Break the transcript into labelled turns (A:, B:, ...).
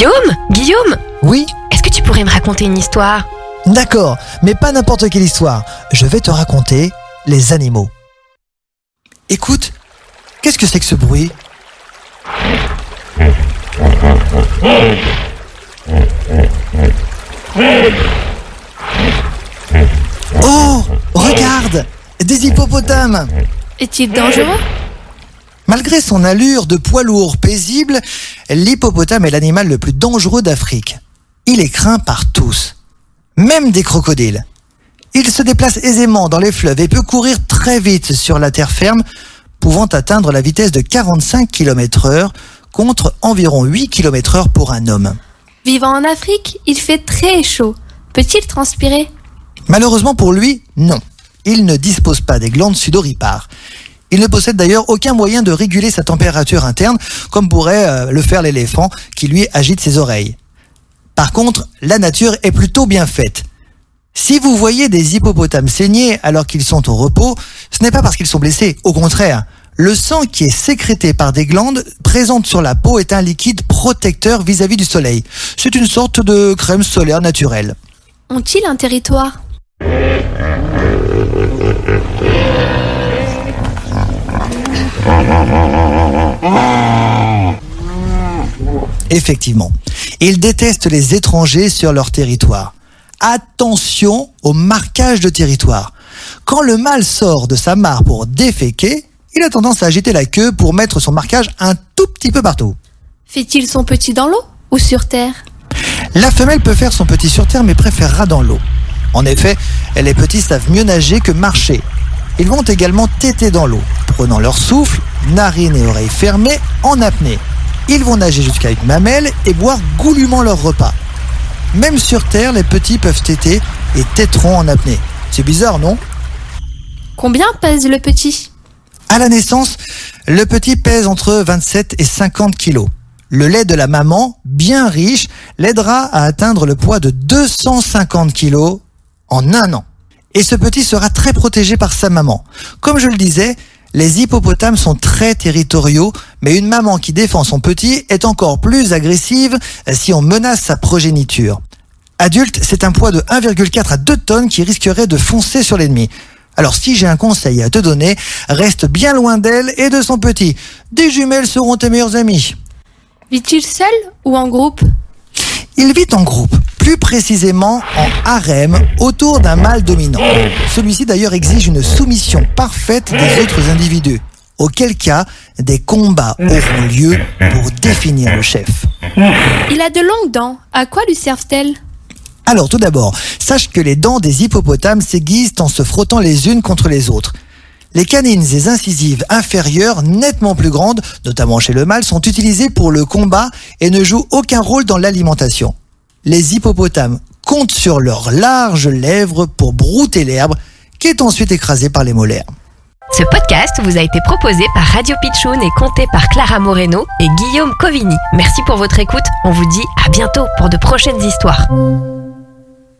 A: Guillaume Guillaume.
B: Oui.
A: Est-ce que tu pourrais me raconter une histoire?
B: D'accord, mais pas n'importe quelle histoire. Je vais te raconter les animaux. Écoute, qu'est-ce que c'est que ce bruit? Oh Regarde Des hippopotames.
C: Est-il dangereux?
B: Malgré son allure de poids lourd paisible, l'hippopotame est l'animal le plus dangereux d'Afrique. Il est craint par tous, même des crocodiles. Il se déplace aisément dans les fleuves et peut courir très vite sur la terre ferme, pouvant atteindre la vitesse de 45 km heure contre environ 8 km heure pour un homme.
C: Vivant en Afrique, il fait très chaud. Peut-il transpirer?
B: Malheureusement pour lui, non. Il ne dispose pas des glandes sudoripares. Il ne possède d'ailleurs aucun moyen de réguler sa température interne, comme pourrait euh, le faire l'éléphant qui lui agite ses oreilles. Par contre, la nature est plutôt bien faite. Si vous voyez des hippopotames saigner alors qu'ils sont au repos, ce n'est pas parce qu'ils sont blessés, au contraire. Le sang qui est sécrété par des glandes présentes sur la peau est un liquide protecteur vis-à-vis du soleil. C'est une sorte de crème solaire naturelle.
C: Ont-ils un territoire?
B: Effectivement. Ils détestent les étrangers sur leur territoire. Attention au marquage de territoire. Quand le mâle sort de sa mare pour déféquer, il a tendance à agiter la queue pour mettre son marquage un tout petit peu partout.
C: Fait-il son petit dans l'eau ou sur terre?
B: La femelle peut faire son petit sur terre mais préférera dans l'eau. En effet, les petits savent mieux nager que marcher. Ils vont également téter dans l'eau, prenant leur souffle, narines et oreilles fermées, en apnée. Ils vont nager jusqu'à une mamelle et boire goulûment leur repas. Même sur Terre, les petits peuvent téter et téteront en apnée. C'est bizarre, non?
C: Combien pèse le petit?
B: À la naissance, le petit pèse entre 27 et 50 kilos. Le lait de la maman, bien riche, l'aidera à atteindre le poids de 250 kilos en un an. Et ce petit sera très protégé par sa maman. Comme je le disais, les hippopotames sont très territoriaux, mais une maman qui défend son petit est encore plus agressive si on menace sa progéniture. Adulte, c'est un poids de 1,4 à 2 tonnes qui risquerait de foncer sur l'ennemi. Alors si j'ai un conseil à te donner, reste bien loin d'elle et de son petit. Des jumelles seront tes meilleurs amis.
C: Vit-il seul ou en groupe?
B: Il vit en groupe, plus précisément en harem, autour d'un mâle dominant. Celui-ci d'ailleurs exige une soumission parfaite des autres individus, auquel cas des combats auront lieu pour définir le chef.
C: Il a de longues dents. À quoi lui servent-elles?
B: Alors tout d'abord, sache que les dents des hippopotames s'aiguisent en se frottant les unes contre les autres. Les canines et incisives inférieures, nettement plus grandes, notamment chez le mâle, sont utilisées pour le combat et ne jouent aucun rôle dans l'alimentation. Les hippopotames comptent sur leurs larges lèvres pour brouter l'herbe, qui est ensuite écrasée par les molaires.
A: Ce podcast vous a été proposé par Radio Pitchoun et compté par Clara Moreno et Guillaume Covini. Merci pour votre écoute. On vous dit à bientôt pour de prochaines histoires.